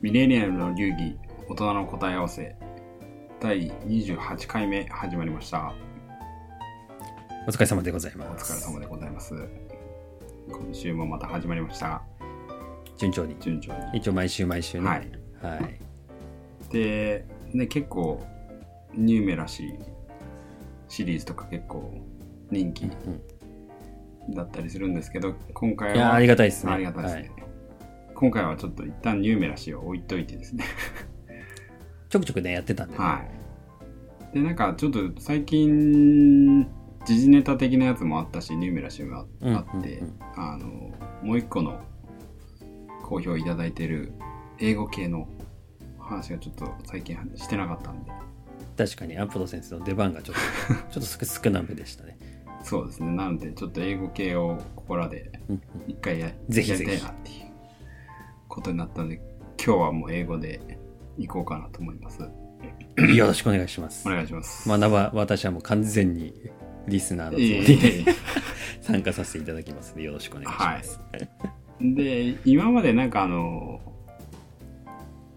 ミレニアルの流儀大人の答え合わせ第28回目始まりましたお疲れ様でございおます。疲れ様でございます今週もまた始まりました順調に。順調に一応毎週毎週ね。はい。はい。でね結構ニューメラシーシリーズとか結構人気だったりするんですけど今回はありがたいですね。ありがたいですね、はい今回はちょっと一旦ニューメラシーを置いといてですねちょくちょくね、やってたんで、ね。はい。で、なんかちょっと最近、時事ネタ的なやつもあったし、ニューメラシーもあって、うんうんあの、もう一個の好評いただいてる英語系の話がちょっと最近してなかったんで、確かにアンプロ先生の出番がちょっと、ちょっと少少なめでしたね。そうですね。なので、ちょっと英語系をここらで一回やぜひぜひやりたいなっていうことになったので、今日はもう英語で行こうかなと思います。よろしくお願いします。お願いします。学ば、私はもう完全にリスナーのつもりでえいえ 参加させていただきますので、よろしくお願いします。で今までなんかあの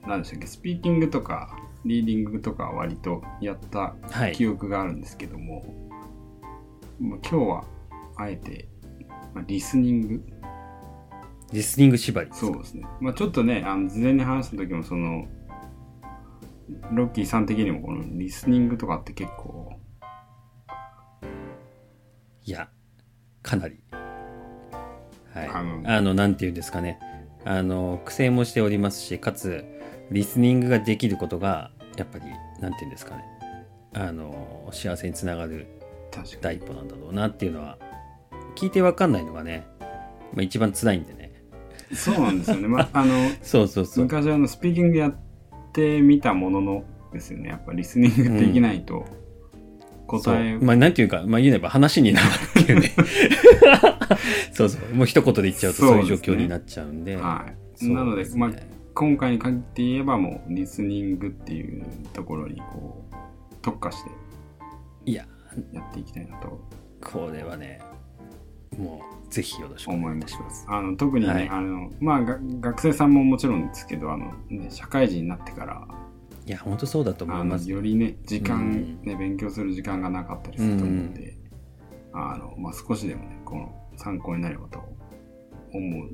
何でしたっけスピーキングとかリーディングとか割とやったはい。記憶があるんですけども、まあ今日はあえて、まあリスニングリスニング縛りそうですね、まあ、ちょっとねあの事前に話した時もそのロッキーさん的にもこのリスニングとかって結構いや、かなり。はい。あのあの、なんていうんですかね。あの、苦戦もしておりますし、かつ、リスニングができることが、やっぱり、なんていうんですかね。あの、幸せにつながる第一歩なんだろうなっていうのは、聞いてわかんないのがね、まあ、一番辛いんでね。そうなんですよね、まあ、あのそうそうそう。昔あのスピーキングやってみたもののですよね。やっぱリスニングできないと。答え、そう。まあ、なんていうか、まあ、言えば話になるっていうね。そうそう。もう一言で言っちゃうとそういう状況になっちゃうんで。はい。そうなのでまあ、今回に限って言えばもうリスニングっていうところにこう特化していや、やっていきたいなと。これはね、もう、ぜひよろしくお願いいたします。あの特にね、はいあのまあが学生さんももちろんですけどあの、ね、社会人になってからいや、本当そうだと思います。よりね時間、うんね勉強する時間がなかったりすると思うんで、あのまあ、少しでもねこの参考になればと思う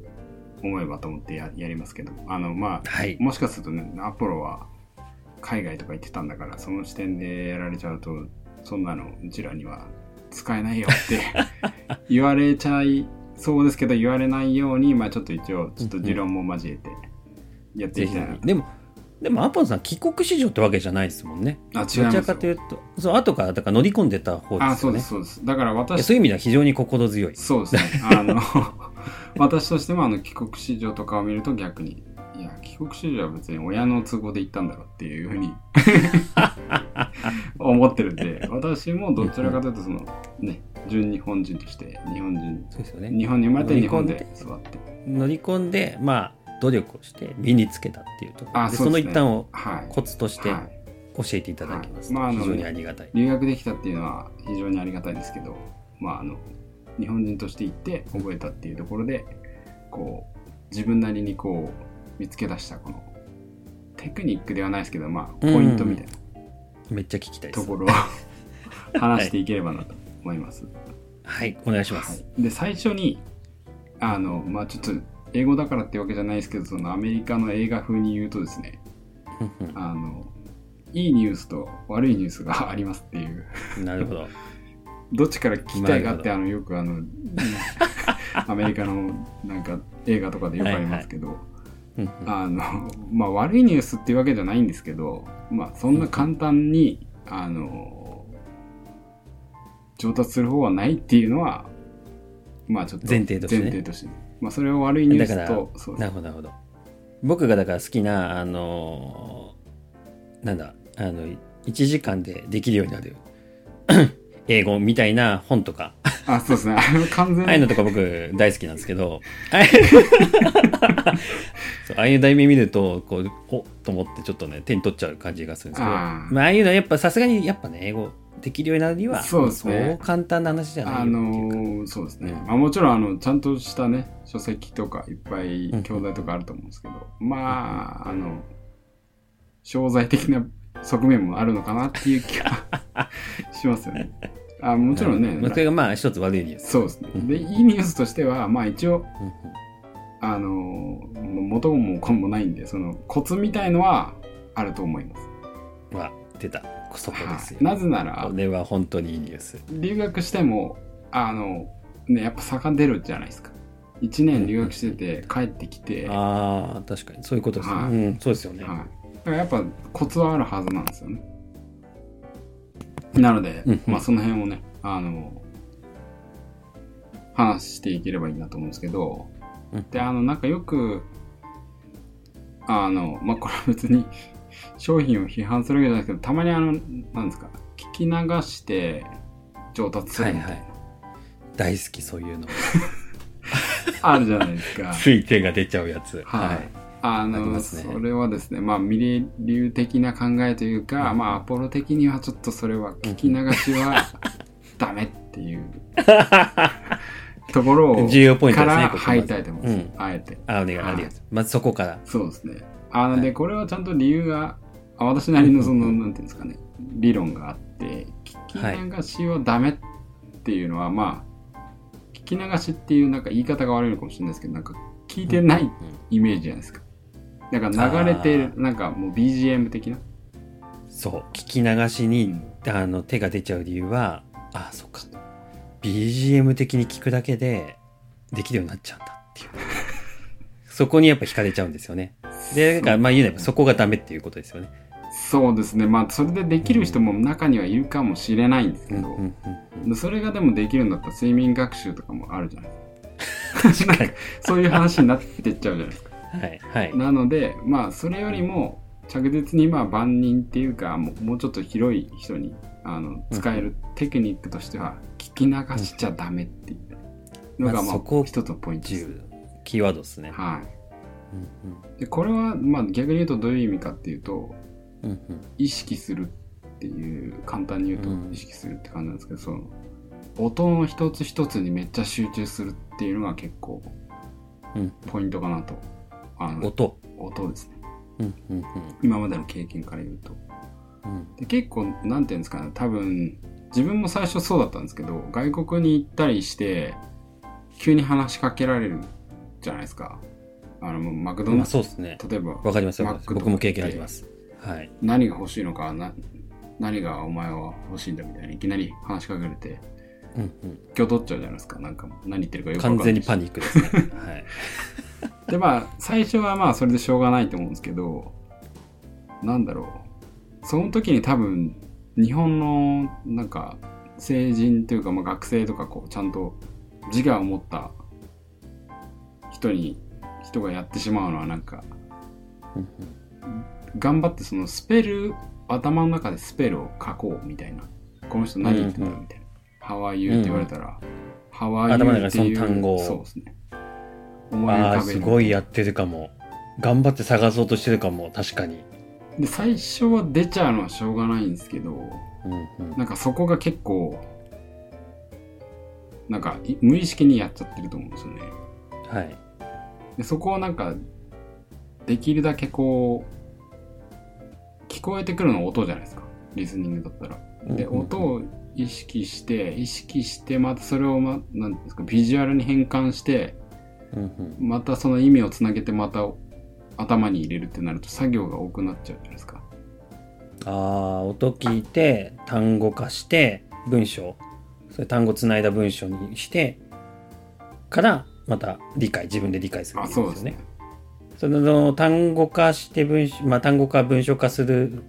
思えばと思ってややりますけどあのまあはい。もしかするとねアポロは海外とか行ってたんだからその視点でやられちゃうとそんなのうちらには使えないよって言われちゃいそうですけど言われないようにまあちょっと一応ちょっと持論も交えてやっていきたいなと。でも、でも、アポロさん、帰国子女ってわけじゃないですもんね。あ違いどちらかというと、そう、後から、だから乗り込んでた方あですよね。そうですそうですだから私そういう意味では非常に心強い。そうですね。あの、私としてもあの帰国子女とかを見ると逆に、いや、帰国子女は別に親の都合で行ったんだろうっていうふうに 思ってるんで、私もどちらかというとその、ね、純日本人として、日本人、そうですよね。日本に生まれて日本で育って。乗り込んで、まあ、努力をして身につけたっていうところで、そあその一端をはい。コツとしてはい教えていただきます。はいまああの非常にありがたい。留学できたっていうのは非常にありがたいですけど、まああの、日本人として行って覚えたっていうところで、こう、自分なりにこう、見つけ出したこの、テクニックではないですけど、まあ、ポイントみたいなめっちゃ聞きたいです。ところを 話していければなと思います。はい、お願いしまはす。い、で、最初に、あの、まあちょっと、英語だからってわけじゃないですけど、そのアメリカの映画風に言うとですね、あの、いいニュースと悪いニュースがありますっていう。なるほど。どっちから聞きたいかってなあのよくあの アメリカのなんか映画とかでよくありますけど、うんうんあのまあ悪いニュースっていうわけじゃないんですけどまあそんな簡単にあの上達する方はないっていうのはまあちょっと前提としてね。前提として。まあそれを悪いニュースとそうなるほど、なるほど。僕がだから好きな、あのーなんだ、あの、1時間でできるようになる英語みたいな本とか、あそうですね。あ の完全ああいうのとか僕大好きなんですけど、ああいう題名見ると、こう、おっと思ってちょっとね、手に取っちゃう感じがするんですけど、あーまあ、ああいうのはやっぱさすがにやっぱね、英語できるようになるにはそうですね。そう簡単な話じゃないよあのーそうですね、うん。まあ、もちろんあのちゃんとしたね書籍とかいっぱいうん。教材とかあると思うんですけど、まああの商材的な側面もあるのかなっていう気は しますよねあもちろんね、まあそれがまあ一つ悪いニュース。そうですねうんでいいニュースとしてはまあ一応あのー元も根もないんでそのコツみたいのはあると思います、は出た。そこですよはい。なぜならこれは本当にいいニュース。留学してもあのねやっぱ差が出るじゃないですか1年留学してて帰ってきて、はい、ああ、確かに。そういうことですね。はいうん、そうですよね。だからやっぱコツはあるはずなんですよねなので、うん。まあその辺をねあの話していければいいなと思うんですけど、うん。であのなんかよくあのまあこれは別に 商品を批判するわけじゃないですけどたまにあのなんですか聞き流して上達するみたいな、はいは大好き、そういうの。あるじゃないですか。つい手が出ちゃうやつ。はい。あありのねそれはですね、まあ、ミレ流的な考えというか、うんまあ、アポロ的にはちょっとそれは聞き流しは ダメっていう ところを重要ポイントですねから入りたいと思います、うんあえて。あ、お願い、はいありがとう。まずそこから。そうですね。あので、はいこれはちゃんと理由が、あ私なりのその、うんなんていうんですかね、理論があって、聞き流しはダメっていうのは、まあ、聞き流しっていうなんか言い方が悪いのかもしれないですけど、なんか聞いてないうんイメージじゃないですか。なんか流れてる、なんかもう BGM 的な？そう。聞き流しに、あの、手が出ちゃう理由は、あ、そっか。BGM 的に聞くだけで、できるようになっちゃうんだっていう。そこにやっぱ惹かれちゃうんですよね。で、だからまあ言うなればそこがダメっていうことですよね。そうですね。まあ、それでできる人も中にはいるかもしれないんですけど、それがでもできるんだったら睡眠学習とかもあるじゃないですかそういう話になってっちゃうじゃないですか。はい、はい。なので、まあ、それよりも着実にまあ万人っていうかもうもうちょっと広い人にあの使えるテクニックとしては、聞き流しちゃダメっていうのがまあ一つのポイントです。キーワードですね。はうんい、でこれはまあ逆に言うとどういう意味かっていうとうんうん意識するっていう簡単に言うとうん意識するって感じなんですけど、その音の一つ一つにめっちゃ集中するっていうのが結構うんポイントかなと。あの音。音ですね。うんうん今までの経験から言うと。うんうんで結構なんていうんですかね多分自分も最初そうだったんですけど外国に行ったりして急に話しかけられるじゃないですかあのマクドナまあルそうですね。ド例えばわかります僕も経験あります。はい。何が欲しいのかな何がお前は欲しいんだみたいないきなり話しかけられてうんうん。今日取っちゃうじゃないですか。なんか何言ってるかよくわかんない完全にパニックですね。はい。でまあ最初はまあそれでしょうがないと思うんですけどなんだろう。その時に多分日本のなんか成人というかまあ学生とかこうちゃんと自我を持った人に人がやってしまうのはなんかうん頑張ってそのスペル頭の中でスペルを書こうみたいな。この人何言ってんだみたいな「How are you?」って言われたら「How are 頭の you?」中その単語をそうですねうん、思い浮ああ、かべるすごいやってるかも。頑張って探そうとしてるかも。確かに。で最初は出ちゃうのはしょうがないんですけどうんうんなんかそこが結構なんかい無意識にやっちゃってると思うんですよねはい。でそこをなんかできるだけこう聞こえてくるのは音じゃないですかリスニングだったらでうんうんうん音を意識して意識してまたそれをまなんですかビジュアルに変換してうんうんまたその意味をつなげてまた頭に入れるってなると作業が多くなっちゃうじゃないですかああ、音聞いて、単語化して、文章。それ単語つないだ文章にして、から、また理解、自分で理解するあんですよねそうですね。その単語化して文章、まあ単語化文章化する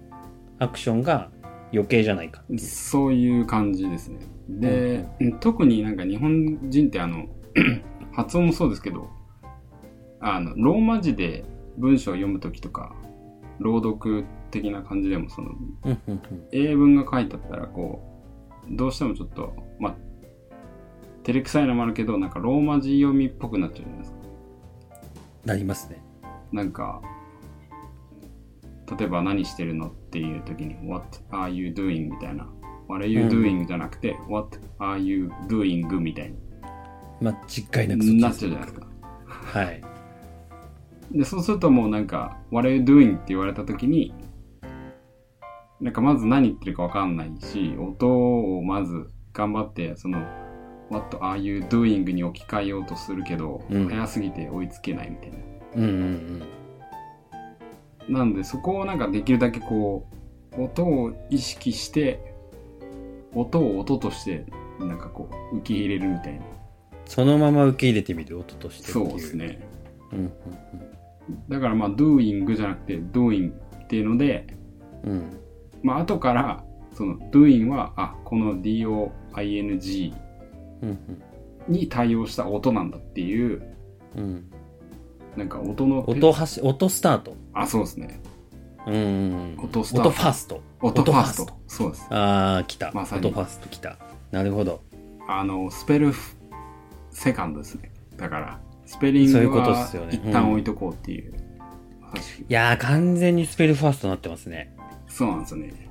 アクションが余計じゃないか。そういう感じですね。で、特になんか日本人ってあの、発音もそうですけど、あの、ローマ字で文章を読むときとか、朗読的な感じでも、その、うんうんうん英文が書いてあったら、こう、どうしてもちょっと、まあ、照れくさいのもあるけど、なんかローマ字読みっぽくなっちゃうじゃないですか。なりますね。なんか、例えば何してるのっていう時に What are you doing? みたいな What are you doing? じゃなくて、What are you doing? みたい間違いなくそっちになっちゃうじゃないですか。はいで、そうするともうなんか、What are you doing? って言われたときに、なんかまず何言ってるかわかんないし、音をまず頑張って、その、What are you doing? に置き換えようとするけど、うん早すぎて追いつけないみたいな。うんうんなんでそこをなんかできるだけこう、音を意識して、音を音として、なんかこう、受け入れるみたいな。そのまま受け入れてみる？音としてっていそうですね。うんうんだからまあ、doing じゃなくて、doing っていうので、うん。うんまあ、後から、その doing は、あ、この doing うんに対応した音なんだっていう、うんうんなんか音の、音はし音スタート。あ、そうですね。うん。うんうん音スタート。音ファースト。音ファース音ト。そうです。ああ来た、まさに。音ファースト来た。なるほど。あの、スペルフセカンドですね。だから、スペリングは一旦置いとこうっていう。まさしくいやー完全にスペルファーストになってますね。そうなんですよね。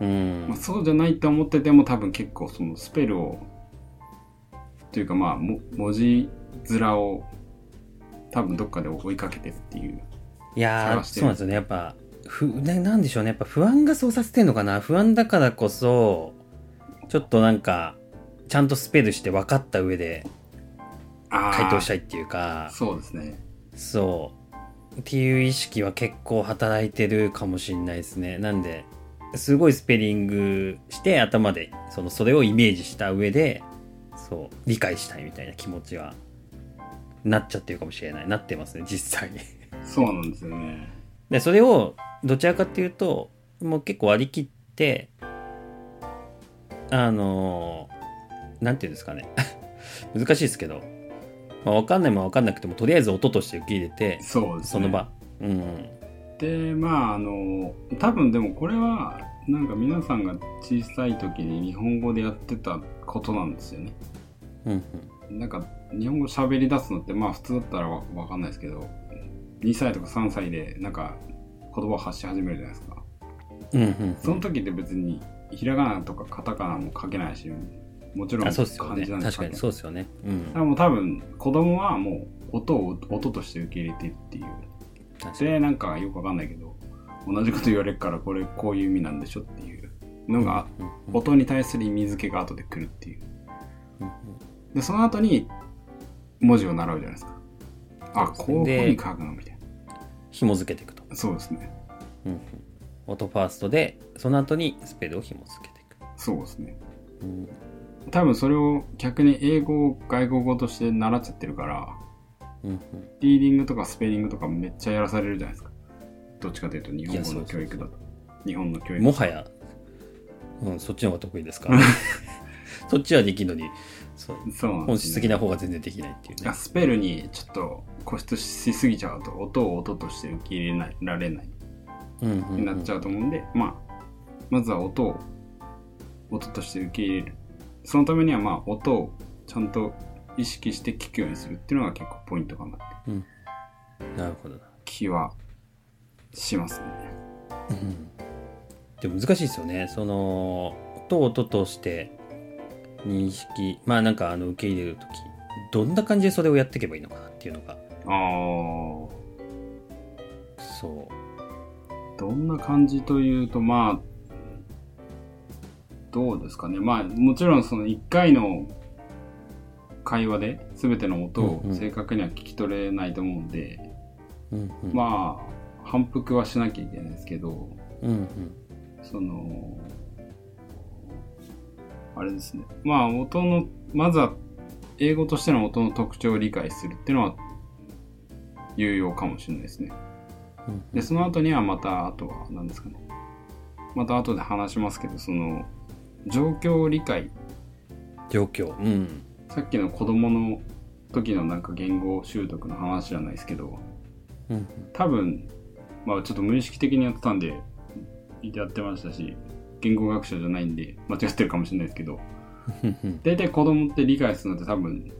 うん。まあ、そうじゃないと思ってても多分結構そのスペルを、というかまあ、も文字面を多分どっかで追いかけてるっていう。いやそうなんですよね。やっぱふななんでしょうね。やっぱ不安がそうさせてんのかな。不安だからこそちょっとなんかちゃんとスペルして分かった上で回答したいっていうか。そうですね。そう。っていう意識は結構働いてるかもしれないですね。なんですごいスペリングして頭でそのそれをイメージした上でそう理解したいみたいな気持ちはなっちゃってるかもしれない。なってますね。実際。にそうなんですよね。でそれをどちらかっていうともう結構割り切ってあのなんていうんですかね。難しいですけど、まあ、分かんないもん分かんなくてもとりあえず音として受け入れてそうですね。その場。うん。で、まああの、多分でもこれは、なんか皆さんが小さい時に日本語でやってたことなんですよね。うんなんか日本語喋り出すのってまあ普通だったらわわかんないですけど2歳とか3歳でなんか言葉を発し始めるじゃないですか。うんうんその時って別にひらがなとかカタカナも書けないしもちろんあそうですよ漢ね字なんで書けない。確かにそうですよね。うん。だからもう多分子供はもう音を音として受け入れてるっていう。でなんかよくわかんないけど同じこと言われるからこれこういう意味なんでしょっていうのがうんうん音に対する意味付けが後で来るっていう。うんでその後に文字を習うじゃないですか。あこういうふうに書くのみたい紐付けていくと、なそうですね。うんうん。音ファーストでその後にスペルを紐付けていく、そうですね。うん。多分それを逆に英語を外国語として習っちゃってるからうんうん。リーディングとかスペリングとかめっちゃやらされるじゃないですか。どっちかというと日本語の教育だと。日本の教育もはや、うん、そっちの方が得意ですから そっちはできるのにそう。そう本質的な方が全然できないっていうね。スペルにちょっと固執しすぎちゃうと音を音として受け入れないられない。うんうんうん。になっちゃうと思うんで、まあまずは音を音として受け入れる。そのためにはまあ音をちゃんと意識して聞くようにするっていうのが結構ポイントかなって。なるほどな、気はしますね。うん、でも難しいですよね。その音を音として認識。まあなんかあの受け入れる時どんな感じでそれをやっていけばいいのかなっていうのが。ああそう。どんな感じというとまあどうですかね。まあもちろんその1回の会話で全ての音を正確には聞き取れないと思うんで、うんうん。まあ反復はしなきゃいけないですけどうんうん。そのあれですね。まあ音のまずは英語としての音の特徴を理解するっていうのは有用かもしれないですね。うん。でその後にはまたあとは何ですかね。また後で話しますけどその状況理解。状況。うん。さっきの子供の時のなんか言語習得の話じゃないですけどうん。多分まあちょっと無意識的にやってたんでやってましたし言語学者じゃないんで間違ってるかもしれないですけど。大体子供って理解するのって多分、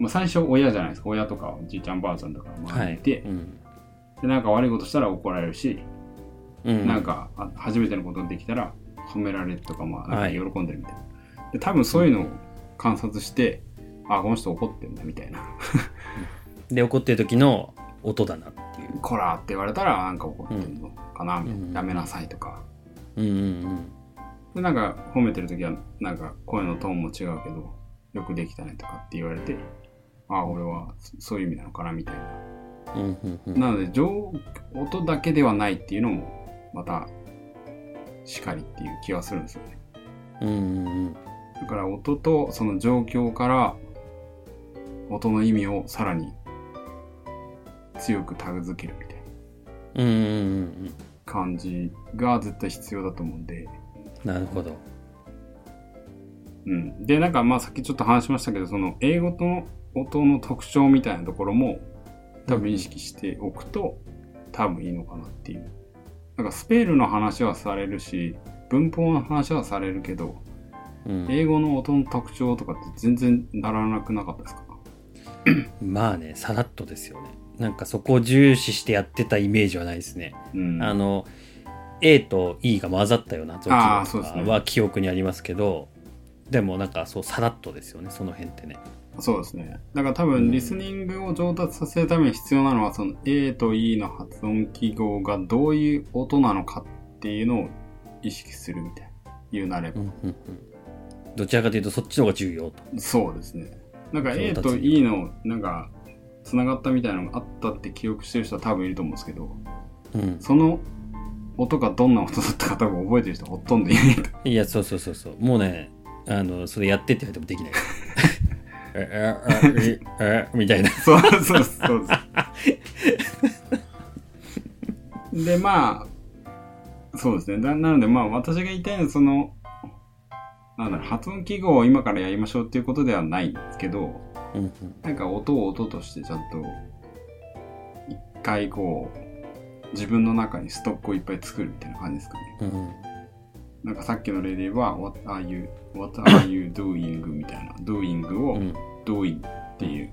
まあ、最初親じゃないですか。親とかおじいちゃんばあちゃんとか周りにい。て、うん。でなんか悪いことしたら怒られるし、うん。なんかあ初めてのことができたら褒められるとかまあなんかはい。喜んでるみたいな、で多分そういうのを観察して、あこの人怒ってんだみたいな。で怒ってる時の音だなっていう。こらって言われたらなんか怒ってんのかな、みたいな。うん。やめなさいとかうんうんでなんか褒めてる時はなんか声のトーンも違うけどよくできたねとかって言われてあ俺はそそういう意味なのかなみたいな。うんうんうん。なので上音だけではないっていうのもまたしかりっていう気はするんですよね。うんうんうん。だから音とその状況から音の意味をさらに強くタグ付けるみたいな。うんうんうん感じが絶対必要だと思うんで、なるほど。うん。で、なんかまあさっきちょっと話しましたけど、その英語との音の特徴みたいなところも多分意識しておくと多分いいのかなっていう。なんかスペルの話はされるし、文法の話はされるけど、うん。英語の音の特徴とかって全然ならなくなかったですか？まあねさらっとですよねなんかそこを重視してやってたイメージはないですね、うん。あの A と E が混ざったような造あー形とは記憶にありますけどでもなんかそうさらっとですよねその辺ってねそうですね。だから多うん分リスニングを上達させるために必要なのは、その A と E の発音記号がどういう音なのかっていうのを意識するみたいな。言うなれば。うんうんうんどちらかというとそっちの方が重要とそうですね。なんか A と E のなんか繋がったみたいなのがあったって記憶してる人は多分いると思うんですけど、うんその音がどんな音だったか多分覚えてる人ほとんどいないと。いやそうそうそうそうもうねあのそれやってって言われてもできないえええええみたいなそうそうそうです。で、まあ、そうですね。ななので、まあ、私が言いたいのは、その、なんだろう、発音記号を今からやりましょうっていうことではないんですけど、うんうんなんか音を音としてちゃんと、一回こう、自分の中にストックをいっぱい作るみたいな感じですかね。うんなんかさっきの例で言えば、What are you, what are you doing? みたいな、doing をうん doing っていう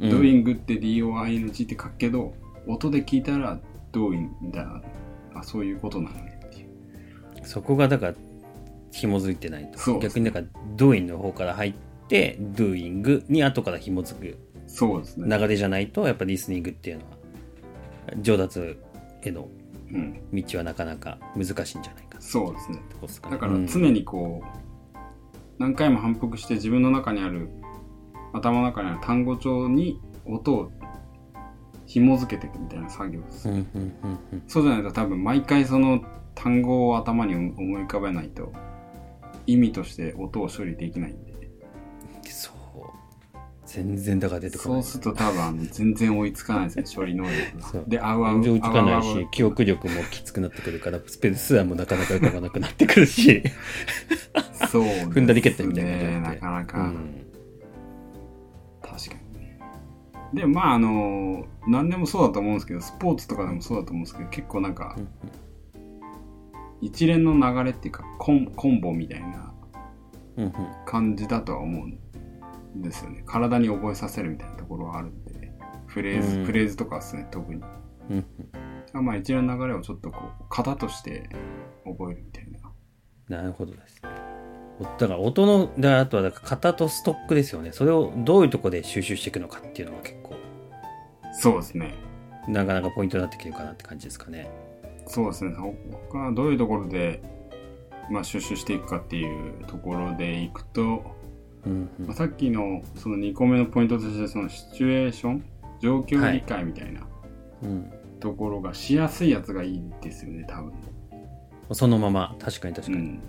うん doing って doing って書くけど、音で聞いたら doing みたいな、あ、そういうことなのねっていう。そこがだから紐づいてないと逆にだから doing の方から入って doing に後から紐づくそうですね。流れじゃないとやっぱリスニングっていうのは上達へのうん。道はなかなか難しいんじゃないかなそうですね。すかねだからうん常にこう、何回も反復して自分の中にある、頭の中にある単語帳に音を紐づけていくみたいな作業です。うんうんうんうんそうじゃないと多分毎回その単語を頭に思い浮かべないと、意味として音を処理できないんで。全然だから出てこないそうすると多分あの全然追いつかないですね、処理能力。で、あうあう。追いつかないし記憶力もきつくなってくるからスペル数もなかなか浮かばなくなってくるし、そうね。踏んだり蹴ったりみたいななかなか、うん確かにね。で、まああの、何でもそうだと思うんですけど、スポーツとかでもそうだと思うんですけど、結構なんかう、ん一連の流れっていうか、コンコンボみたいな感じだとは思うんですよね。体に覚えさせるみたいなところはあるんで、フレーズ、うんフレーズとかですね、特に。うんまあ一連の流れをちょっとこう、型として覚えるみたいな。なるほどですね。だから音の、だからあとはだから型とストックですよね。それをどういうところで収集していくのかっていうのが結構、そうですね。なかなかポイントになってくるかなって感じですかね。そうですね。他はどういうところで、まあ、収集していくかっていうところでいくと、うんうんまあ、さっきのその2個目のポイントとしてそのシチュエーション状況理解みたいなうん。ところがしやすいやつがいいですよね多分そのまま、確かに確かに。うん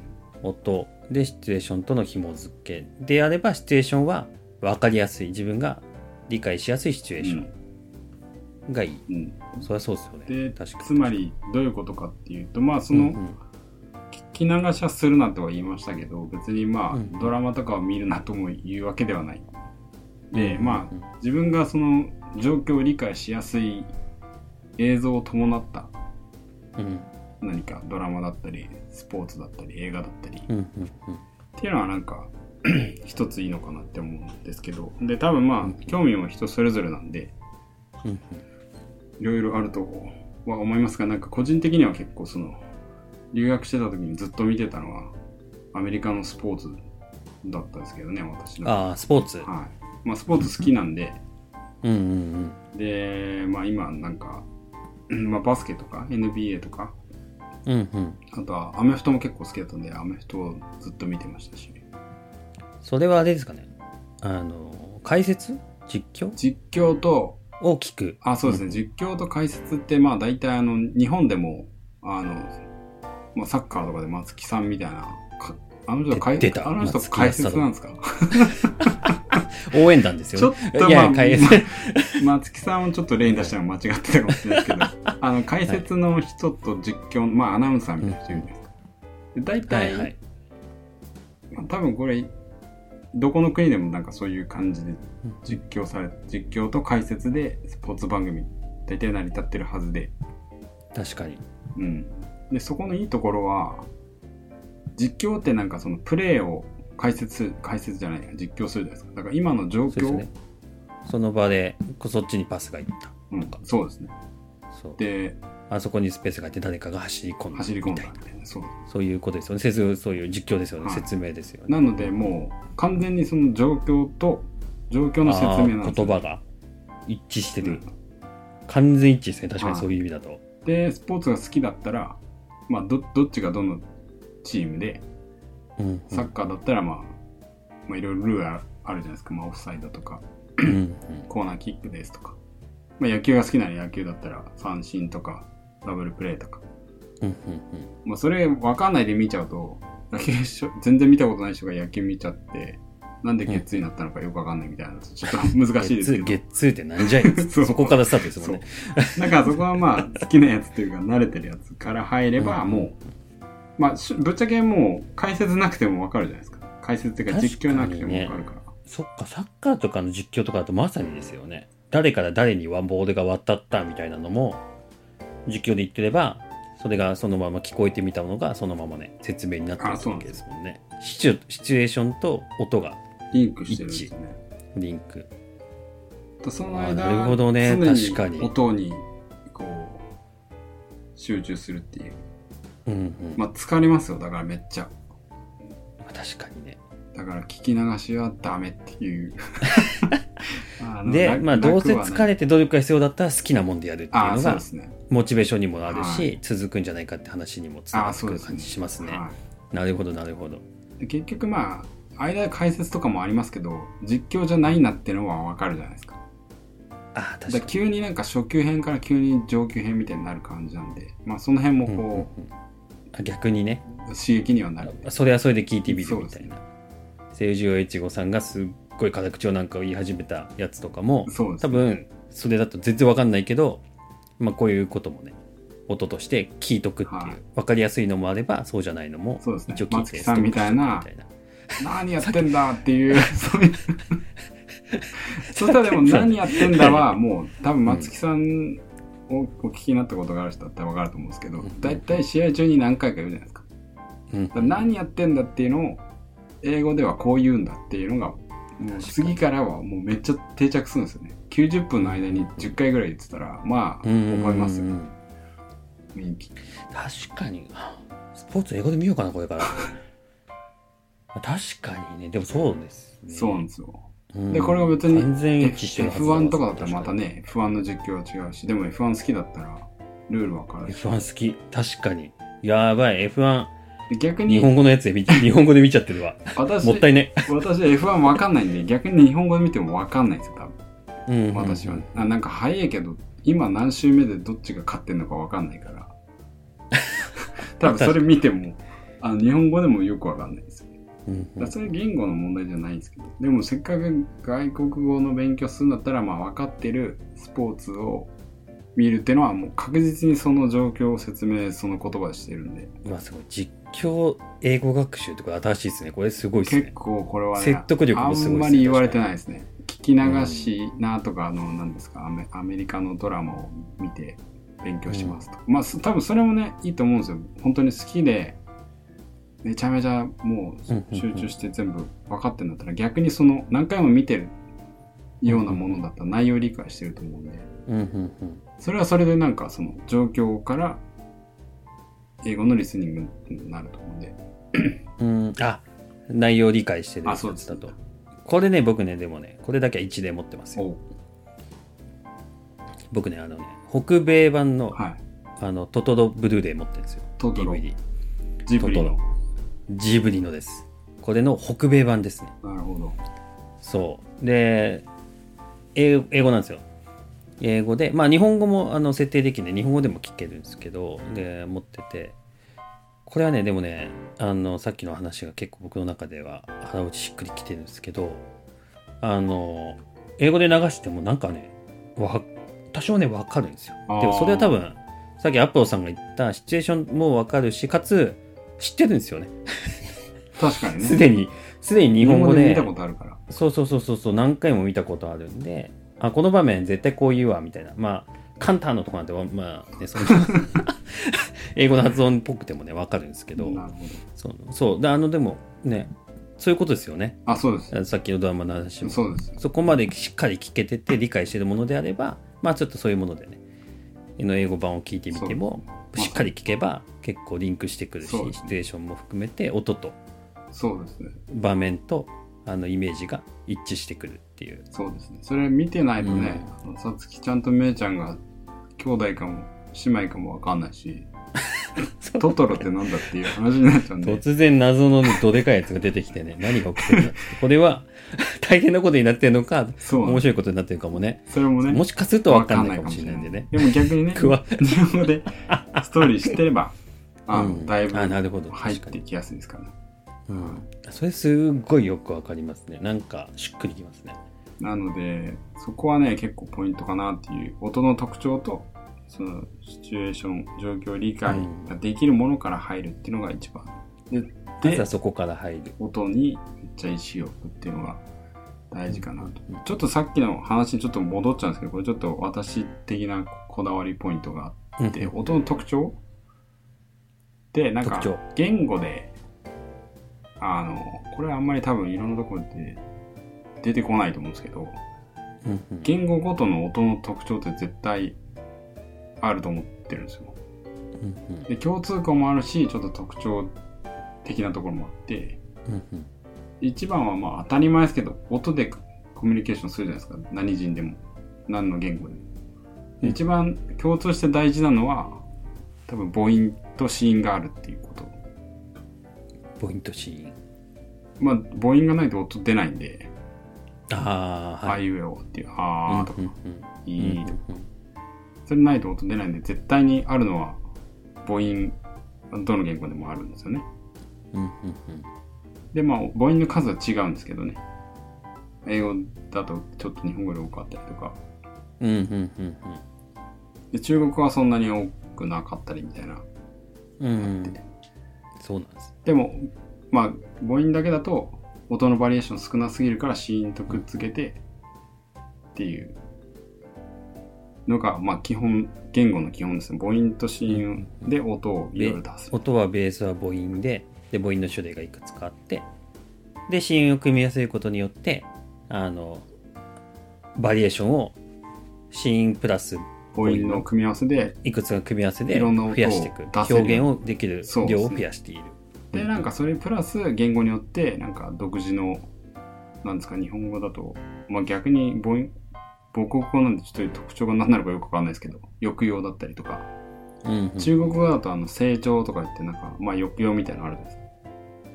音でシチュエーションとの紐付けであれば、シチュエーションは分かりやすい、自分が理解しやすいシチュエーションがいい。うんそりゃそうですよね。で確かに。つまりどういうことかっていうとまあそのうんうん聞き流しはするなとは言いましたけど別にまあうん。ドラマとかを見るなとも言うわけではない。でうん。まあ自分がその状況を理解しやすい映像を伴ったうん。何かドラマだったりスポーツだったり映画だったりっうんうん。ていうのはなんか 一ついいのかなって思うんですけどで多分まうん。あ興味も人それぞれなんでうんうん。いろいろあるとは思いますがなんか個人的には結構その留学してた時にずっと見てたのはアメリカのスポーツだったんですけどね私の。ああスポーツ？はい。まあ、スポーツ好きなんで。うんうんで、まあ、今なんか、う んまあ、バスケとか NBA とか。うんうん。うんあとはアメフトも結構好きだったんでアメフトをずっと見てましたし。それはあれですかね。あの解説？実況？実況とを聞く。あそうですね、実況と解説ってまあ大体あの日本でもあの、まあ、サッカーとかで松木さんみたいなかあの人解出たあの人解説なんですか？応援団ですちょよねっとまあいやいや解説。松木さんをちょっと例に出したのは間違ってたかもしれないですけどあの解説の人と実況、まあアナウンサーみたいな人いるじゃないですか。で大は体、いはい。まあ多分これどこの国でもなんかそういう感じで実況され実況と解説でスポーツ番組大体成り立ってるはずで、確かに。うん、でそこのいいところは実況ってなんかそのプレーを解説解説じゃない実況するじゃないですか。だから今の状況そね。その場でこそっちにパスがいった。うん、そうですね。であそこにスペースがあって誰かが走り込む走り込んだみたいな。みたいな。そう。そういうことですよね。説そういう実況ですよね、はい。説明ですよね。なのでもう完全にその状況と状況の説明なんあですよー言葉が一致してる、うん完全一致ですね。確かにそういう意味だと、でスポーツが好きだったら、まあ、どどっちがどのチームでうんうん。サッカーだったら、まあ、まあいろいろルールああるじゃないですか、まあ、オフサイドとかうんうん。コーナーキックですとか、まあ、野球が好きなら野球だったら三振とかダブルプレーとか、うんうんまあ、それ分かんないで見ちゃうと野球全然見たことない人が野球見ちゃってなんでゲッツーになったのかよくわかんないみたいなちょっと難しいですけど。ゲッツーってなんじゃいそうそこからスタートですもんね。だからそこはまあ好きなやつというか慣れてるやつから入ればうん。もう、まあしぶっちゃけもう解説なくてもわかるじゃないですか。解説っていうか実況なくてもわかるから。そっかサッカーとかの実況とかだとまさにですよね。誰から誰にはボールが渡ったみたいなのも実況で言ってればそれがそのまま聞こえてみたものがそのままね説明になってるわけですもんね。シチュシチュエーションと音がリンクしてるんですよね。リンク。とその間あなるほどね。常確かに。音にこう集中するっていう。うんうん、まあ疲れますよ。だからめっちゃ。まあ確かにね。だから聞き流しはダメっていう。で 楽まあどうせ疲れて努力が必要だったら好きなもんでやるっていうあのがモチベーションにもなるし、はい。続くんじゃないかって話にもつながあってくる感そうですね。じしますね。はい。なるほどなるほど。で結局まあ間で解説とかもありますけど実況じゃないなってのはわかるじゃないですか。ああ確かに。急になんか初級編から急に上級編みたいになる感じなんでまあその辺もうんうんうん。こあ逆にね。う刺激にはなる。それはそれで聞いてみるみたいな。清十越後さんがすっごい辛口をなんかを言い始めたやつとかもそうです多分それだと全然わかんないけど、まあ、こういうこともね音として聞いとくっていう、はい。分かりやすいのもあればそうじゃないのもそうですね。一応聞いて松木さんみたいな何やってんだっていう。そういう。そしたらでも 何やってんだはもう多分松木さんをお聞きになったことがある人だったら分かると思うんですけどうん。大体試合中に何回か言うじゃないですか。うん。だから何やってんだっていうのを英語ではこう言うんだっていうのがもう次からはもうめっちゃ定着するんですよね。90分の間に10回ぐらい言ってたらまあ覚うんえますよ。うんうん。雰囲気。確かに。スポーツ英語で見ようかなこれから 確かにね。でもそうですね。そうなんですよ。うん。でこれが別に完全一致してるはずだ F1 とかだったらまたね F1 の実況は違うしでも F1 好きだったらルールわかるし。F1 好き。確かに。やばい。F1 で逆に日本語のやつで見て 日本語で見ちゃってるわ。私もったいね私 F1 わかんないんで逆に日本語で見てもわかんないんですよ多分。うんうんうん。私は、あなんか早いけど今何周目でどっちが勝ってんのかわかんないから。多分それ見てもあの日本語でもよくわかんないです。ようんそれ言語の問題じゃないんですけど。でもせっかく外国語の勉強するんだったらまあ分かってるスポーツを見るっていうのはもう確実にその状況を説明その言葉でしてるんで。まあすごい。実況英語学習とか新しいですね。これすごいです結ね構これはね説得力もすごいですねあんまり言われてないですね。聞き流しなとかあの何ですかアメリカのドラマを見て勉強しますと。か、まあそ多分それもねいいと思うんですよ。本当に好きでめちゃめちゃもう集中して全部分かってんだったら逆にその何回も見てるようなものだったら内容理解してると思うんでそれはそれでなんかその状況から英語のリスニングになると思うんで。うん、あ、内容理解してるやあそうですつだと。これね、僕ね、でもね、これだけは1で持ってますよ。お僕ね、あのね、北米版の、はい。あの、トトロブルーレイ持ってるんですよ。トトロ DVD。ジブリのトトロ。ジブリのです。これの北米版ですね。なるほど。そう。で、英語英語なんですよ。英語で、まあ日本語もあの設定できるんで、日本語でも聞けるんですけど、で、持ってて、これはね、でもね、あの、さっきの話が結構僕の中では腹落ちしっくりきてるんですけど、あの、英語で流してもなんかね、わ多少ね、わかるんですよ。でもそれは多分、さっきアップロさんが言ったシチュエーションもわかるし、かつ、知ってるんですよね。確かにね。すでに、すでに日本語で。見たことあるから。そうそうそうそうそう何回も見たことあるんであこの場面絶対こう言うわみたいなまあカンターのとこなんてまあねその 英語の発音っぽくてもね分かるんですけどなるほど。そうそうであのでもねそういうことですよねあ、そうです。さっきのドラマの話もそうです。そこまでしっかり聞けてて理解してるものであればまあちょっとそういうものでねの英語版を聞いてみてもしっかり聞けば結構リンクしてくるし、ね。シチュエーションも含めて音とそうですね。場面とあのイメージが一致してくるっていう。そうですね。それ見てないとね、さつきちゃんとめいちゃんが兄弟かも姉妹かもわかんないし、トトロってなんだっていう話になっちゃうんで。突然謎のねどでかいやつが出てきてね何が起きてるんだこれは大変なことになってるのか面白いことになってるかもね。それもね、もしかすると分かんないかもしれないんでね。でも逆にね、日本語でストーリー知ってれば、あうん。だいぶあなるほど。入ってきやすいですからね。うん、それすっごいよくわかりますね。なんかしっくりきますね。なので、そこはね、結構ポイントかなっていう、音の特徴と、そのシチュエーション、状況理解ができるものから入るっていうのが一番。で、まずではそこから入る。音にめっちゃ意識を置くっていうのが大事かなと。うん。ちょっとさっきの話にちょっと戻っちゃうんですけど、これちょっと私的なこだわりポイントがあって、うん。音の特徴で、なんか言語で、あの、これはあんまり多分いろんなところで出てこないと思うんですけど、うんうん言語ごとの音の特徴って絶対あると思ってるんですよ。うんうんで、共通項もあるし、ちょっと特徴的なところもあって、うんうん一番はまあ当たり前ですけど、音でコミュニケーションするじゃないですか。何人でも。何の言語でも。で一番共通して大事なのは、多分母音と子音があるっていうこと。ポイントシーンまあ母音がないと音出ないんで、ああはい。あいうえおっていう、あーとかいいとか、うんそれないと音出ないんで、絶対にあるのは母音、どの言語でもあるんですよね。うんうんで、まあ母音の数は違うんですけどね。英語だとちょっと日本語で多かったりとか、うんうんうんうん。で中国はそんなに多くなかったりみたいな。うんうんそうなんですでも、まあ母音だけだと音のバリエーション少なすぎるから子音とくっつけてっていうのが、まあ基本、言語の基本ですね。母音と子音で音をいろいろ出す。音はベースは母音でで母音の種類がいくつかあってで子音を組み合わせることによってあのバリエーションを子音プラス母音の組み合わせで、いくつか組み合わせでいろんな音を増やしていく。表現をできる量を増やしている。で、なんかそれプラス言語によって、なんか独自の、なんですか、日本語だと、まあ逆に母音、母国語なんでちょっと特徴が何なのかよくわかんないですけど、抑揚だったりとか、うんうん。中国語だとあの成長とか言ってなんか、まあ抑揚みたいなのあるじゃないですか。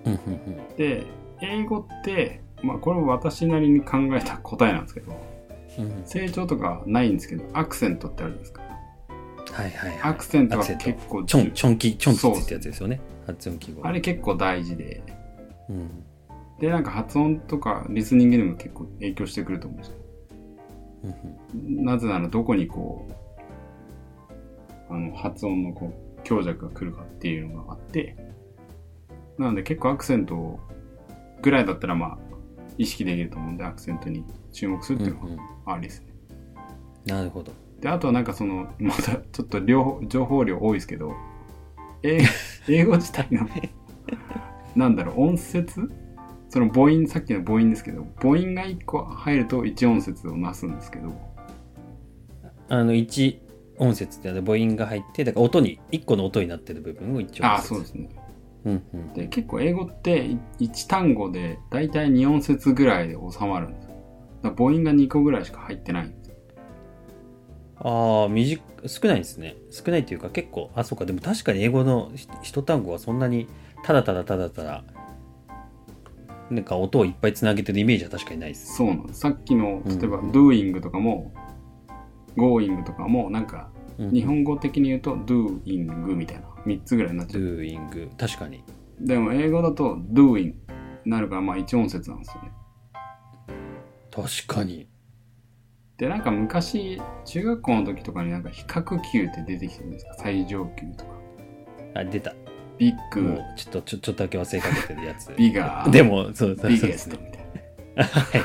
うんうんうん。で、英語って、まあこれも私なりに考えた答えなんですけど、うん成長とかないんですけど、アクセントってあるじゃないですか？はいはいはい。アクセントがアクセント。結構チョンチョンキチョンキってやつですよね。発音記号あれ結構大事で、うん。で、なんか発音とかリスニングにも結構影響してくると思うんですよ。うんなぜならどこにこう、あの、発音のこう、強弱が来るかっていうのがあって、なので結構アクセントぐらいだったらまあ、意識できると思うんで、アクセントに注目するっていうのうんうん。がありですね。なるほど。で、あとはなんかその、またちょっと両方、情報量多いですけど、英 英語自体の、なんだろう、音節？その母音、さっきの母音ですけど、母音が1個入ると1音節をなすんですけど、あの1音節って母音が入ってだから音に1個の音になってる部分を一応ああそうですね。うんうん。で結構英語って1単語で大体2音節ぐらいで収まるんですよだ母音が2個ぐらいしか入ってない。ああ短少ないですね。少ないというか結構あそうか。でも確かに英語のひ一単語はそんなにただただただただなんか音をいっぱいつなげてるイメージは確かにないですそうなんさっきの例えばうん doing とかも going とかもなんかうん。日本語的に言うと doing みたいな3つぐらいになっちゃう doing 確かに。でも英語だと doing になるからまあ1音節なんですよね確かに。でなんか昔中学校の時とかになんか比較級って出てきてるんですか？最上級とか。あ出た。ビッグ。ちょっとちょちょっとだけ忘れかけてるやつ。ビガー。でもそうそうビゲストねみたい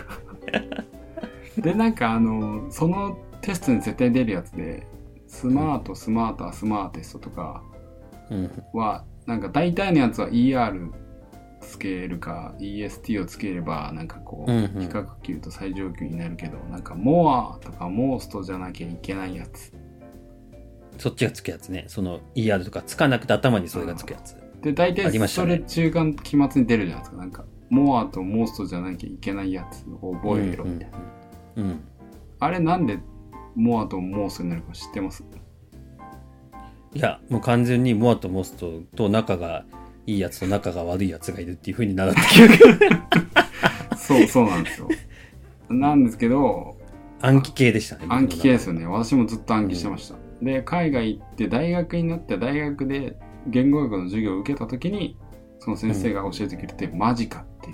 な。でなんかあのそのテストに絶対出るやつでスマートスマータースマーテストとかうん。はなんか大体のやつは ER つけるか EST をつければなんかこう、うんうん。比較級と最上級になるけどなんか more とか most じゃなきゃいけないやつ。そっちがつくやつね。その ER とかつかなくて頭にそれがつくやつ。で大体それ中間期末に出るじゃないですか。なんか more と most じゃなきゃいけないやつを覚えろ。みたいな、うんうん。うん。あれなんで more と most になるか知ってます？いやもう完全にモアとモストと仲がいいやつと仲が悪いやつがいるっていう風に習った記憶そうそうなんですよ。なんですけど暗記系でしたね暗記系ですよね。私もずっと暗記してました、で海外行って大学になって大学で言語学の授業を受けた時にその先生が教えてくれて、マジかってい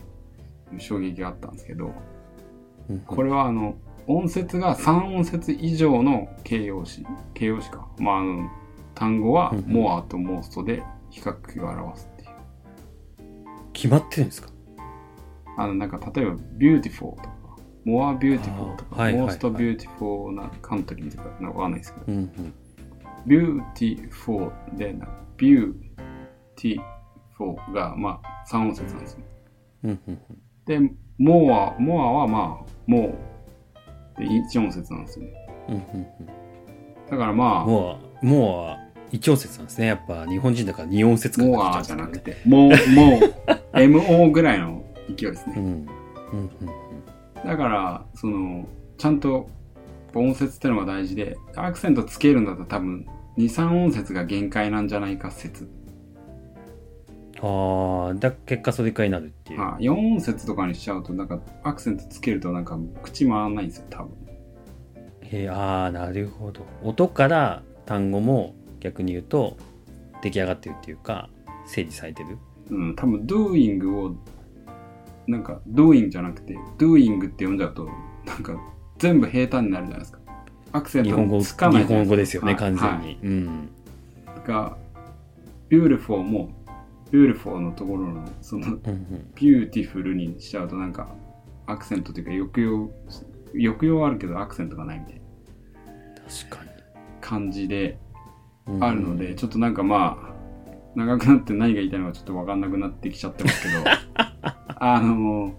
う衝撃があったんですけどうん。これはあの音節が3音節以上の形容詞。形容詞か。まああの単語はうんうん。more と most で比較級を表す決まってるんですか？あのなんか例えば beautiful とか more beautiful とか、あーはいはいはい。most beautiful なカントリーとかなんかわかんないですけどうんうん、beautiful でな beautiful がまあ3音節なんですよ。うんうんで more more はまあ more で1音節なんですよね。うんうんうん。だからまあもうもうは一音節なんですね。やっぱ日本人だから二音節からモア来ちゃうんですよね。じゃなくて、もう、もう、MO ぐらいの勢いですね。うん。うんうんだから、その、ちゃんと音節ってのが大事で、アクセントつけるんだと多分、2、3音節が限界なんじゃないか説。ああだ結果それくらいになるっていう、まあ、4音節とかにしちゃうと、なんか、アクセントつけるとなんか、口回らないんですよ、多分。へえああなるほど。音から単語も逆に言うと出来上がってるっていうか整理されてる。うん、多分、doing を、なんか、doing じゃなくて、doing って読んじゃうと、なんか、全部平坦になるじゃないですか。アクセント日本語つかない日本語ですよね、はい。完全に、はい。うん。が beautiful も beautiful のところのその beautiful にしちゃうとなんかアクセントというか抑揚抑揚はあるけどアクセントがないみたいな。確かに。感じでうんあるので、ちょっとなんかまあ長くなって何が言いたいのかちょっと分かんなくなってきちゃってますけど。あの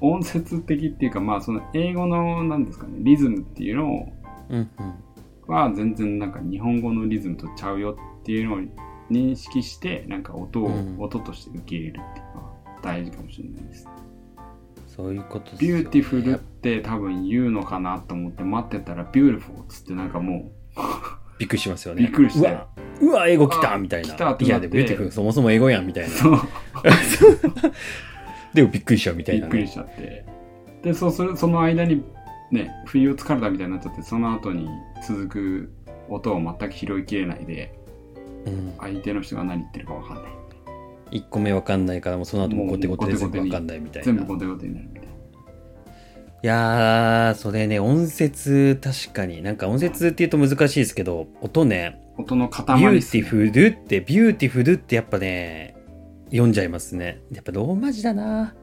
音節的っていうかまあその英語のなんですかねリズムっていうのをうんうん。は全然なんか日本語のリズムとちゃうよっていうのを認識してなんか音を、うん。音として受け入れるっていうのは大事かもしれないです。そういうことです beautiful って多分言うのかなと思って待ってたら beautiful っつってなんかもびっくりしますよね。びっくりしてうわ英語来たあみたい来たって。いやでもそもそも英語やんみたいう。な でもびっくりしちゃうみたいな、ね、びっくりしちゃって。でそうするその間にね不意をつかれたみたいになっちゃってその後に続く音を全く拾いきれないでうん、相手の人が何言ってるか分かんない。1個目わかんないからもうその後も後手後手で全部わかんないみたいな。全部後手後手になるいやーそれね音節確かになんか音節っていうと難しいですけど音ね音の beautiful って beautiful ってやっぱね読んじゃいますね。やっぱローマ字だな。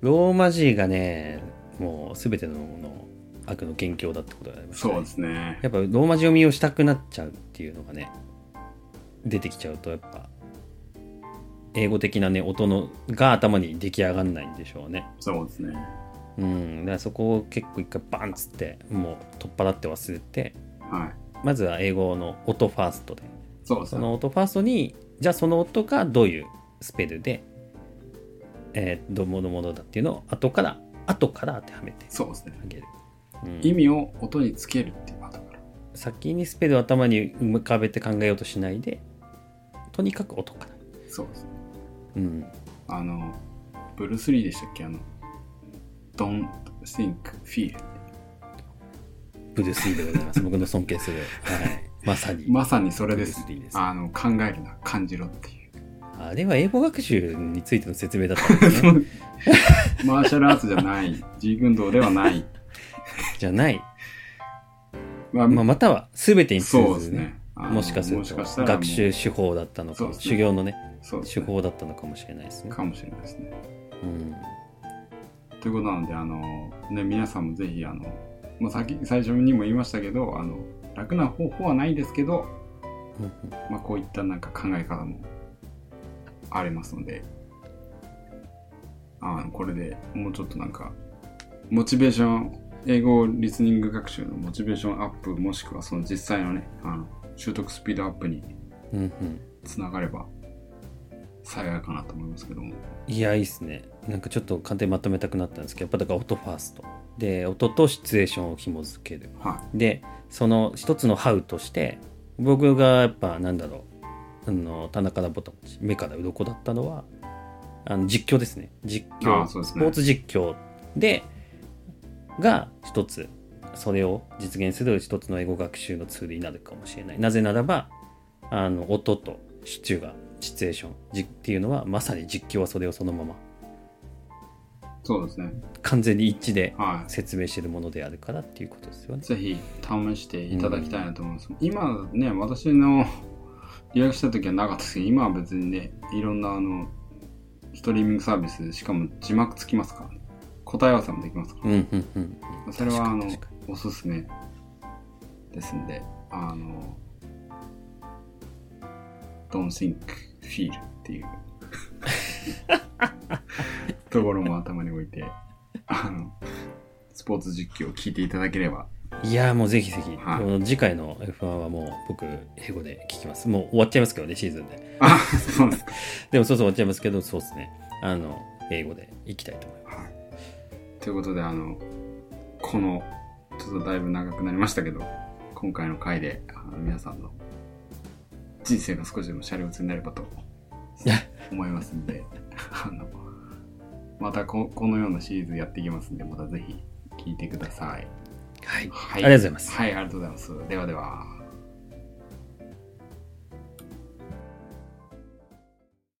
ローマ字がねもう全てのもの悪の元凶だってことがありましたね。そうですね。やっぱローマ字読みをしたくなっちゃうっていうのがね出てきちゃうとやっぱ英語的なね音のが頭に出来上がんないんでしょうね。そうですねうんだからそこを結構一回バンっつってもう取っ払って忘れてはい。まずは英語の音ファーストでそう。その音ファーストにじゃあその音がどういうスペルで、えー、どものものだっていうのを後から後から当てはめてそうですね。あげる、うん意味を音につけるっていうパターンから。先にスペルを頭に浮かべて考えようとしないでとにかく音からそうですね。うんあの、ブルース・リーでしたっけ？あの、Don't think, feel. ブルース・リーでございます僕の尊敬する、はい、まさに、まさにそれですあの、考えるな、感じろっていう。あれは英語学習についての説明だったんですね マーシャルアーツじゃない、ジークンドーではない。じゃない、まあまあ、または全てに通ずるねそうですね。もしかすると学習手法だったのかね修行のね。手法だったのかもしれないですね。かもしれないですね。うん、ということなので、あの、ね、皆さんもぜひ、あの、まあ、先最初にも言いましたけど、あの、楽な方法はないですけど、うんまあ、こういったなんか考え方もありますので、あのこれでもうちょっとなんか、モチベーション、英語リスニング学習のモチベーションアップ、もしくはその実際のね、あの習得スピードアップにつながれば幸いかなと思いますけども。いやいいっすね。なんかちょっと簡単にまとめたくなったんですけどやっぱだから音ファースト。で音とシチュエーションを紐づけるはでその一つのハウとして僕がやっぱなんだろう。あの田中田ボタン目から鱗だったのはあの実況ですね。実あ況ね。スポーツ実況でが一つそれを実現する一つの英語学習のツールになるかもしれない。なぜならばあの音とシチュがシチュエーションじっていうのはまさに実況はそれをそのままい。そうですね。完全に一致では説明してるものであるからっていうことですよねい。。ぜひ試していただきたいなと思います。今ね、私の 予約した時はなかったですけど、今は別にね、いろんなあの、ストリーミングサービス、しかも字幕つきますからね。答え合わせもできますから。うんうんうんうん。それはあのおすすめですんで、あの、Don't think, feel っていう。ところも頭に置いて、あの、スポーツ実況を聞いていただければ、にいやーもうぜひぜひ、はい。この次回の F1 はもう僕英語で聞きます。もう終わっちゃいますけどねシーズンで。あ、そうですか。でもそうそう終わっちゃいますけどそうですね。あの英語でいきたいと思います。はい。ということで、あの、この、ちょっとだいぶ長くなりましたけど、今回の回で、皆さんの人生が少しでも車両になればと思いますんで、あの、またここのようなシリーズやっていきますんで、またぜひ聞いてください。はいはい。ありがとうございますはい、ありがとうございます。ではでは。